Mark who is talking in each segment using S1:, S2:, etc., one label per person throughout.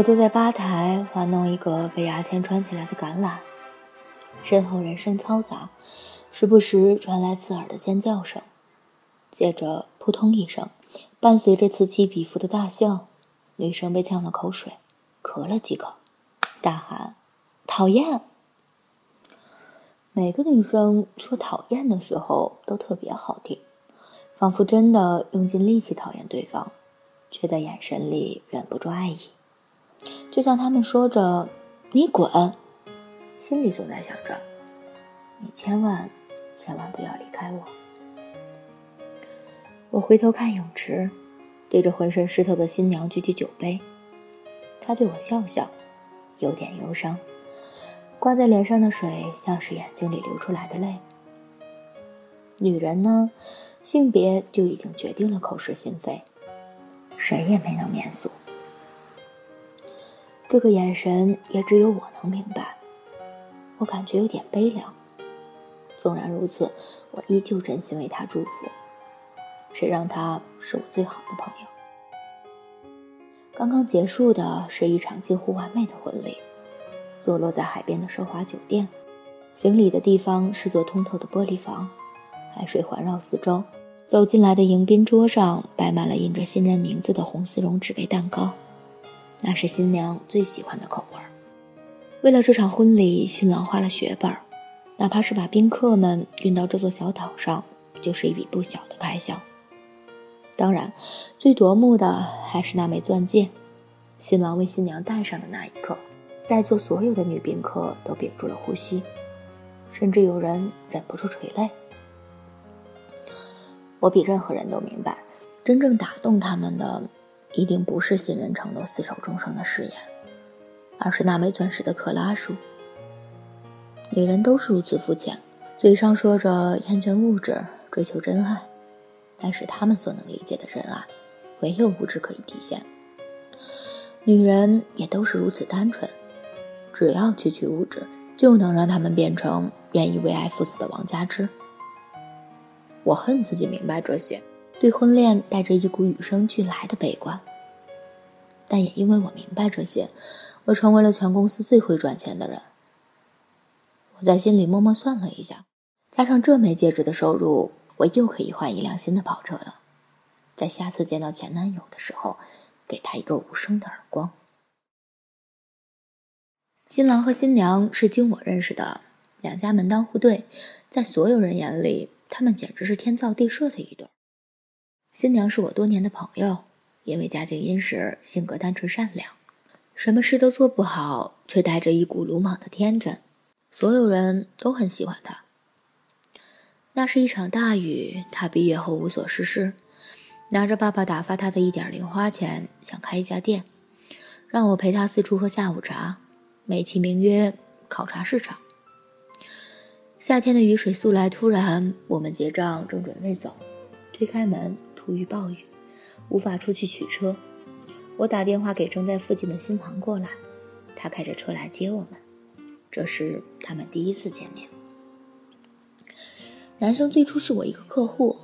S1: 我坐在吧台玩弄一个被牙签穿起来的橄榄，身后人声嘈杂，时不时传来刺耳的尖叫声，接着扑通一声，伴随着此起彼伏的大笑，女生被呛了口水，咳了几口，大喊：“讨厌！”每个女生说讨厌的时候都特别好听，仿佛真的用尽力气讨厌对方，却在眼神里忍不住爱意。就像他们说着“你滚”，心里总在想着“你千万千万不要离开我”。我回头看泳池，对着浑身湿透的新娘举起酒杯，她对我笑笑，有点忧伤。挂在脸上的水，像是眼睛里流出来的泪。女人呢，性别就已经决定了口是心非，谁也没能免俗。这个眼神也只有我能明白。我感觉有点悲凉。纵然如此，我依旧真心为他祝福。谁让他是我最好的朋友？刚刚结束的是一场近乎完美的婚礼。坐落在海边的奢华酒店，行礼的地方是座通透的玻璃房，海水环绕四周。走进来的迎宾桌上摆满了印着新人名字的红丝绒纸杯蛋糕，那是新娘最喜欢的口味儿。为了这场婚礼，新郎花了血本，哪怕是把宾客们运到这座小岛上，就是一笔不小的开销。当然，最夺目的还是那枚钻戒，新郎为新娘戴上的那一刻。在座所有的女宾客都屏住了呼吸，甚至有人忍不住垂泪。我比任何人都明白，真正打动他们的，一定不是新人承诺厮守终生的誓言，而是那枚钻石的克拉数。女人都是如此肤浅，嘴上说着厌倦物质，追求真爱，但是他们所能理解的真爱，唯有物质可以体现。女人也都是如此单纯。只要区区物质，就能让他们变成愿意为爱赴死的王佳芝。我恨自己明白这些，对婚恋带着一股与生俱来的悲观。但也因为我明白这些，我成为了全公司最会赚钱的人。我在心里默默算了一下，加上这枚戒指的收入，我又可以换一辆新的跑车了。在下次见到前男友的时候，给他一个无声的耳光。新郎和新娘是经我认识的，两家门当户对，在所有人眼里，他们简直是天造地设的一对。新娘是我多年的朋友，因为家境殷实，性格单纯善良，什么事都做不好，却带着一股鲁莽的天真，所有人都很喜欢她。那是一场大雨，她毕业后无所事事，拿着爸爸打发她的一点零花钱，想开一家店，让我陪她四处喝下午茶。美其名曰考察市场。夏天的雨水速来突然，我们结账正准备走，推开门，突遇暴雨，无法出去取车。我打电话给正在附近的新郎过来，他开着车来接我们。这是他们第一次见面。男生最初是我一个客户，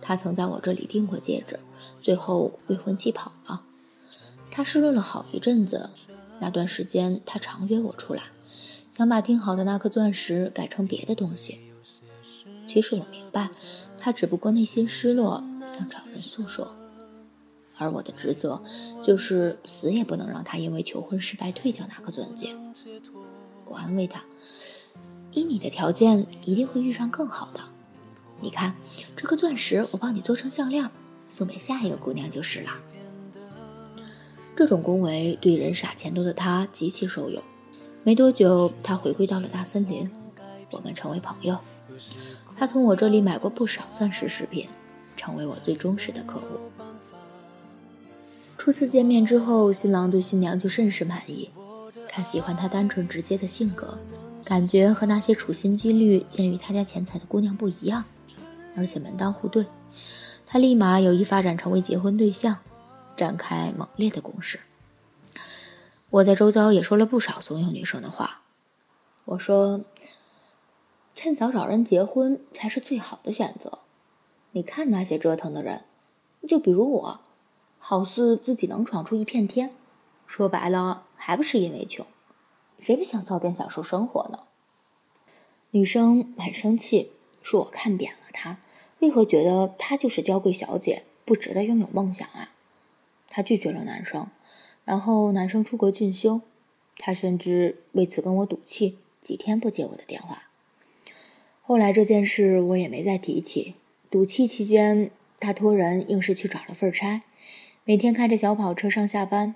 S1: 他曾在我这里订过戒指，最后未婚妻跑了，他失落了好一阵子。那段时间，他常约我出来，想把订好的那颗钻石改成别的东西。其实我明白，他只不过内心失落，想找人诉说。而我的职责，就是死也不能让他因为求婚失败退掉那颗钻戒。我安慰他：“依你的条件，一定会遇上更好的。你看，这颗钻石，我帮你做成项链，送给下一个姑娘就是了。”这种恭维对人傻钱多的他极其受用。没多久，他回归到了大森林，我们成为朋友。他从我这里买过不少钻石饰品，成为我最忠实的客户。初次见面之后，新郎对新娘就甚是满意。他喜欢她单纯直接的性格，感觉和那些处心积虑觊觎他家钱财的姑娘不一样，而且门当户对。他立马有意发展成为结婚对象。展开猛烈的攻势。我在周遭也说了不少怂恿女生的话。我说：“趁早找人结婚才是最好的选择。你看那些折腾的人，就比如我，好似自己能闯出一片天，说白了，还不是因为穷。谁不想早点享受生活呢？女生很生气，说我看扁了她，为何觉得她就是娇贵小姐，不值得拥有梦想啊？她拒绝了男生，然后男生出国进修，她甚至为此跟我赌气，几天不接我的电话。后来这件事我也没再提起。赌气期间，他托人硬是去找了份差，每天开着小跑车上下班，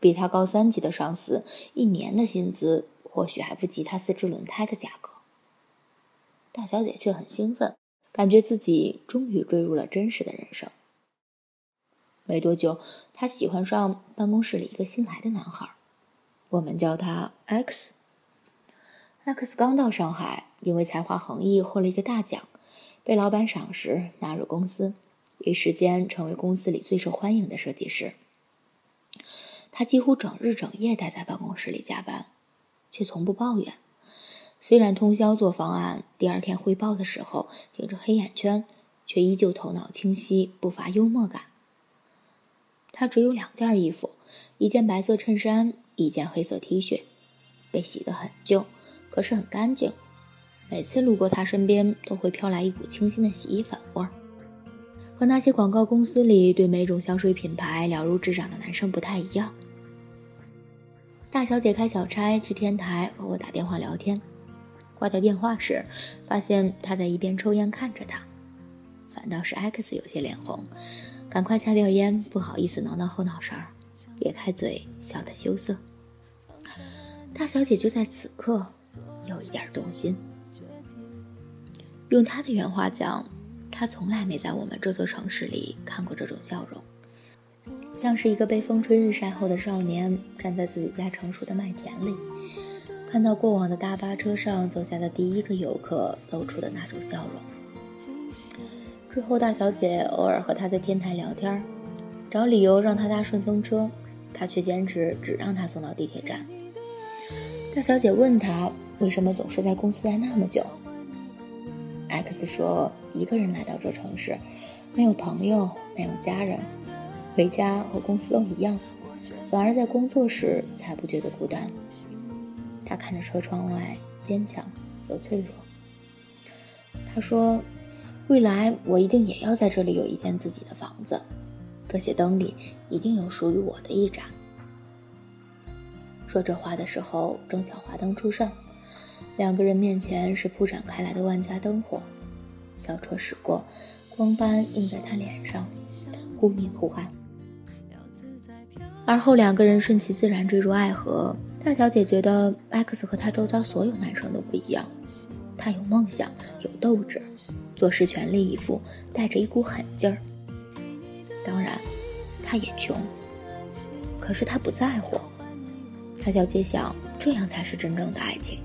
S1: 比他高三级的上司一年的薪资或许还不及他四只轮胎的价格。大小姐却很兴奋，感觉自己终于坠入了真实的人生。没多久，她喜欢上办公室里一个新来的男孩，我们叫他 X。X 刚到上海，因为才华横溢获了一个大奖，被老板赏识纳入公司，一时间成为公司里最受欢迎的设计师。他几乎整日整夜待在办公室里加班，却从不抱怨。虽然通宵做方案，第二天汇报的时候顶着黑眼圈，却依旧头脑清晰，不乏幽默感。他只有两件衣服，一件白色衬衫，一件黑色 T 恤，被洗得很旧，可是很干净。每次路过他身边，都会飘来一股清新的洗衣粉味儿。和那些广告公司里对每种香水品牌了如指掌的男生不太一样。大小姐开小差去天台和我打电话聊天。挂掉电话时，发现他在一边抽烟看着他，反倒是 X 有些脸红，赶快掐掉烟，不好意思挠挠后脑勺，咧开嘴笑得羞涩。大小姐就在此刻有一点动心。用他的原话讲，他从来没在我们这座城市里看过这种笑容，像是一个被风吹日晒后的少年，站在自己家成熟的麦田里。看到过往的大巴车上走下的第一个游客露出的那种笑容。之后，大小姐偶尔和他在天台聊天，找理由让他搭顺风车，他却坚持只让他送到地铁站。大小姐问他为什么总是在公司待那么久。X 说：“一个人来到这城市，没有朋友，没有家人，回家和公司都一样，反而在工作时才不觉得孤单。”他看着车窗外，坚强又脆弱。他说：“未来我一定也要在这里有一间自己的房子，这些灯里一定有属于我的一盏。”说这话的时候，正巧华灯初上，两个人面前是铺展开来的万家灯火。小车驶过，光斑映在他脸上，忽明忽暗。而后两个人顺其自然坠入爱河。大小姐觉得 X 和她周遭所有男生都不一样，他有梦想，有斗志，做事全力以赴，带着一股狠劲儿。当然，他也穷，可是他不在乎。大小姐想，这样才是真正的爱情。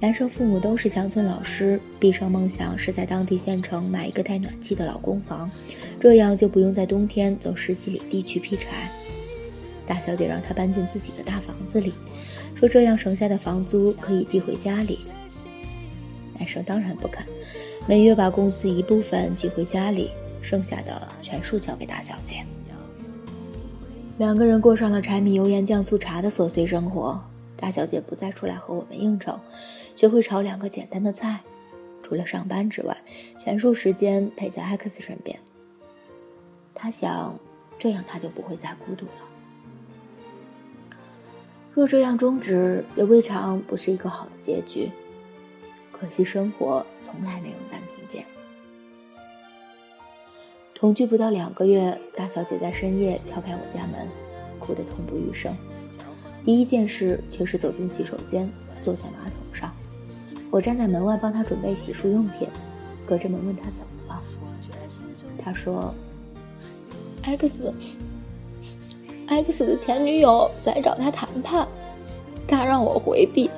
S1: 男生父母都是乡村老师，毕生梦想是在当地县城买一个带暖气的老公房，这样就不用在冬天走十几里地去劈柴。大小姐让他搬进自己的大房子里，说这样省下的房租可以寄回家里。男生当然不肯，每月把工资一部分寄回家里，剩下的全数交给大小姐。两个人过上了柴米油盐酱醋茶的琐碎生活。大小姐不再出来和我们应酬，学会炒两个简单的菜，除了上班之外，全数时间陪在 X 身边。他想，这样他就不会再孤独了。若这样终止，也未尝不是一个好的结局。可惜生活从来没有暂停键。同居不到两个月，大小姐在深夜敲开我家门，哭得痛不欲生。第一件事却是走进洗手间，坐在马桶上。我站在门外帮他准备洗漱用品，隔着门问他怎么了。他说：“X。” X 的前女友来找他谈判，他让我回避，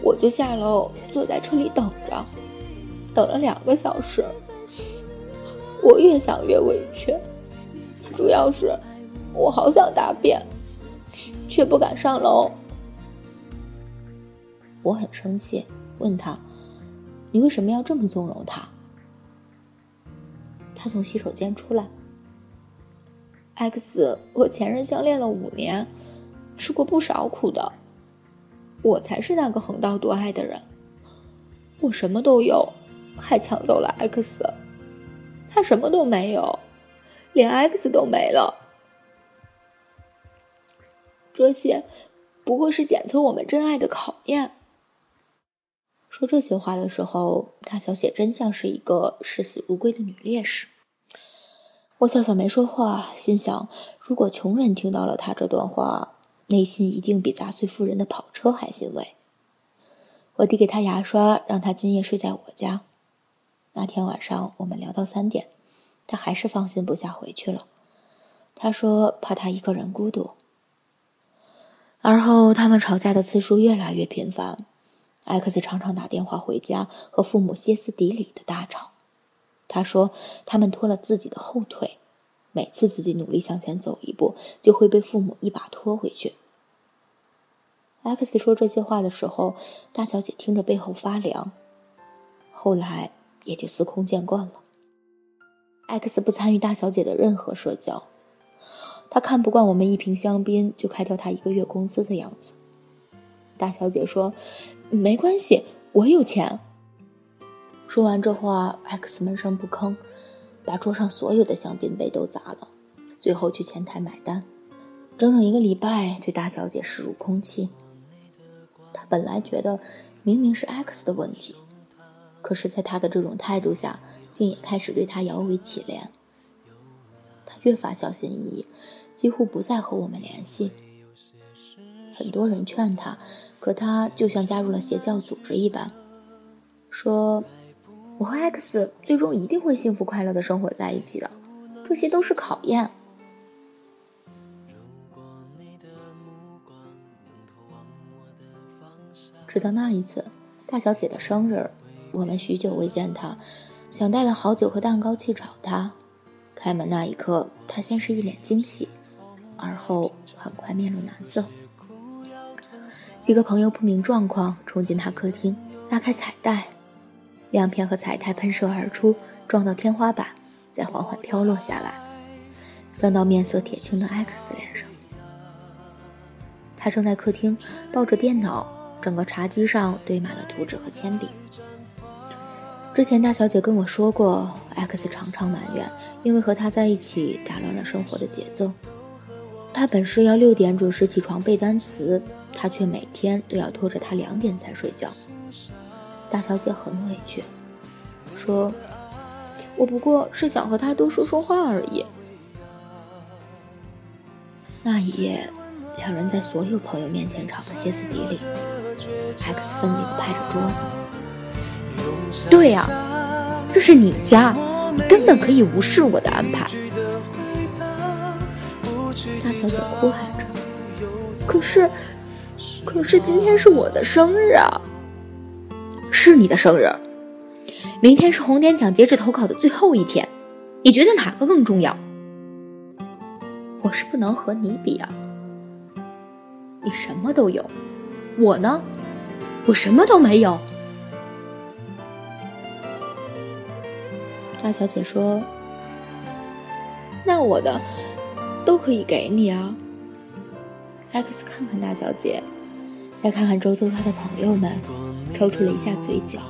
S1: 我就下楼坐在车里等着，等了两个小时。我越想越委屈，主要是我好想大便，却不敢上楼。我很生气，问他：“你为什么要这么纵容他？”他从洗手间出来。X 和前任相恋了五年，吃过不少苦的。我才是那个横刀夺爱的人。我什么都有，还抢走了 X。他什么都没有，连 X 都没了。这些不过是检测我们真爱的考验。说这些话的时候，大小姐真像是一个视死如归的女烈士。我笑笑没说话，心想：如果穷人听到了他这段话，内心一定比砸碎富人的跑车还欣慰。我递给他牙刷，让他今夜睡在我家。那天晚上我们聊到三点，他还是放心不下回去了。他说怕他一个人孤独。而后他们吵架的次数越来越频繁，X 常常打电话回家和父母歇斯底里的大吵。他说：“他们拖了自己的后腿，每次自己努力向前走一步，就会被父母一把拖回去。”X 说这些话的时候，大小姐听着背后发凉。后来也就司空见惯了。X 不参与大小姐的任何社交，他看不惯我们一瓶香槟就开掉他一个月工资的样子。大小姐说：“没关系，我有钱。”说完这话，X 闷声不吭，把桌上所有的香槟杯都砸了，最后去前台买单。整整一个礼拜对大小姐视如空气。他本来觉得明明是 X 的问题，可是，在他的这种态度下，竟也开始对他摇尾乞怜。他越发小心翼翼，几乎不再和我们联系。很多人劝他，可他就像加入了邪教组织一般，说。我和 X 最终一定会幸福快乐的生活在一起的，这些都是考验。直到那一次，大小姐的生日，我们许久未见她，想带了好酒和蛋糕去找她。开门那一刻，她先是一脸惊喜，而后很快面露难色。几个朋友不明状况，冲进他客厅，拉开彩带。亮片和彩带喷射而出，撞到天花板，再缓缓飘落下来，钻到面色铁青的 X 脸上。他正在客厅抱着电脑，整个茶几上堆满了图纸和铅笔。之前大小姐跟我说过，X 常常埋怨，因为和他在一起打乱了生活的节奏。他本是要六点准时起床背单词，他却每天都要拖着他两点才睡觉。大小姐很委屈，说：“我不过是想和他多说说话而已。”那一夜，两人在所有朋友面前吵得歇斯底里。X 奋力地拍着桌子：“对呀，这是你家，你根本可以无视我的安排。”大小姐哭喊着：“可是，可是今天是我的生日啊！”是你的生日，明天是红点奖截止投稿的最后一天，你觉得哪个更重要？我是不能和你比啊，你什么都有，我呢，我什么都没有。大小姐说：“那我的可以给你啊。”X 看看大小姐。再看看周遭他的朋友们，抽搐了一下嘴角，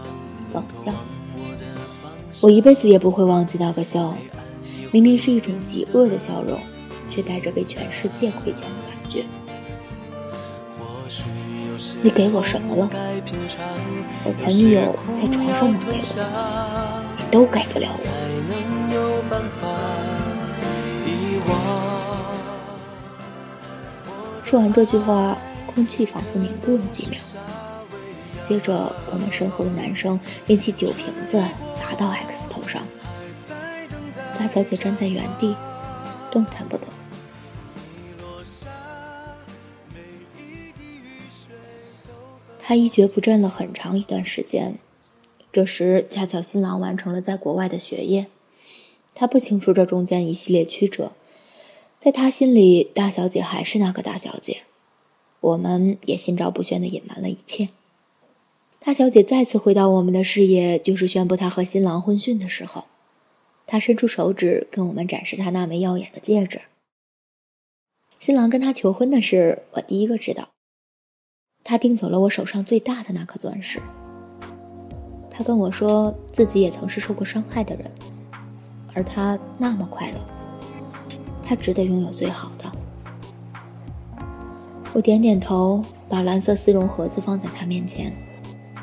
S1: 冷笑。我一辈子也不会忘记那个笑，明明是一种极恶的笑容，却带着被全世界亏欠的感觉。你给我什么了？我前女友在床上能给我，你都给不了我。说完这句话。空气仿佛凝固了几秒，接着我们身后的男生拎起酒瓶子砸到 X 头上。大小姐站在原地，动弹不得。她一蹶不振了很长一段时间。这时恰巧新郎完成了在国外的学业，他不清楚这中间一系列曲折，在他心里，大小姐还是那个大小姐。我们也心照不宣地隐瞒了一切。大小姐再次回到我们的视野，就是宣布她和新郎婚讯的时候。她伸出手指跟我们展示她那枚耀眼的戒指。新郎跟她求婚的事，我第一个知道。他订走了我手上最大的那颗钻石。他跟我说自己也曾是受过伤害的人，而他那么快乐，他值得拥有最好的。我点点头，把蓝色丝绒盒子放在他面前，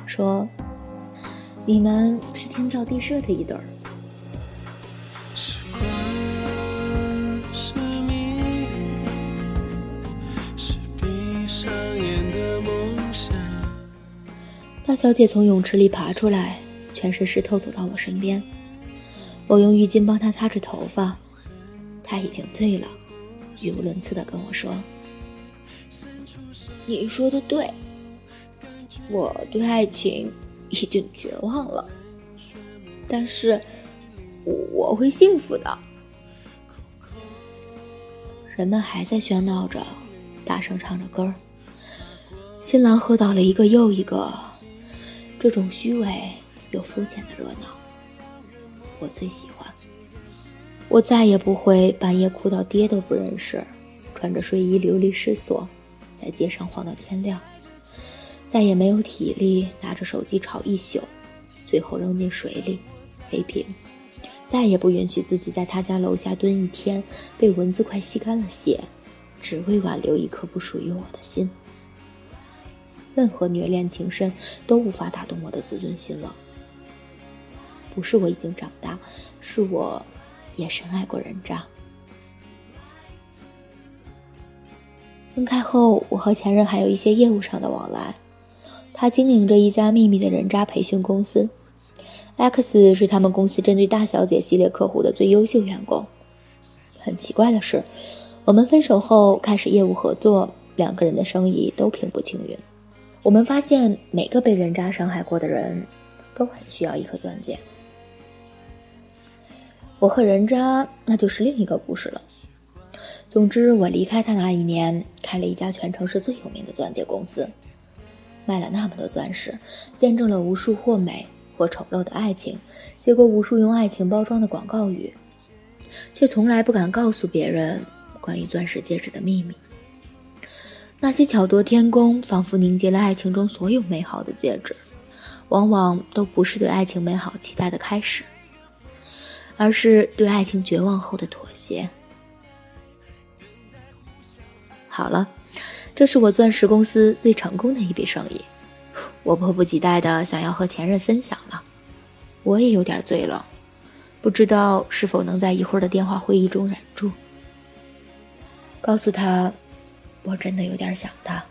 S1: 说：“你们是天造地设的一对儿。”大小姐从泳池里爬出来，全身湿透，走到我身边。我用浴巾帮她擦着头发，她已经醉了，语无伦次的跟我说：“你说的对，我对爱情已经绝望了，但是我会幸福的。”人们还在喧闹着，大声唱着歌新郎喝倒了一个又一个。这种虚伪又肤浅的热闹，我最喜欢。我再也不会半夜哭到爹都不认识，穿着睡衣流离失所，在街上晃到天亮。再也没有体力拿着手机吵一宿，最后扔进水里，黑屏。再也不允许自己在他家楼下蹲一天，被蚊子快吸干了血，只为挽留一颗不属于我的心。任何虐恋情深都无法打动我的自尊心了。不是我已经长大，是我也深爱过人渣。分开后，我和前任还有一些业务上的往来。他经营着一家秘密的人渣培训公司，X 是他们公司针对大小姐系列客户的最优秀员工。很奇怪的是，我们分手后开始业务合作，两个人的生意都平步青云。我们发现，每个被人渣伤害过的人，都很需要一颗钻戒。我和人渣，那就是另一个故事了。总之，我离开他那一年，开了一家全城市最有名的钻戒公司，卖了那么多钻石，见证了无数或美或丑陋的爱情，写过无数用爱情包装的广告语，却从来不敢告诉别人关于钻石戒指的秘密。那些巧夺天工，仿佛凝结了爱情中所有美好的戒指，往往都不是对爱情美好期待的开始，而是对爱情绝望后的妥协。好了，这是我钻石公司最成功的一笔生意，我迫不及待的想要和前任分享了。我也有点醉了，不知道是否能在一会儿的电话会议中忍住，告诉他。我真的有点想他。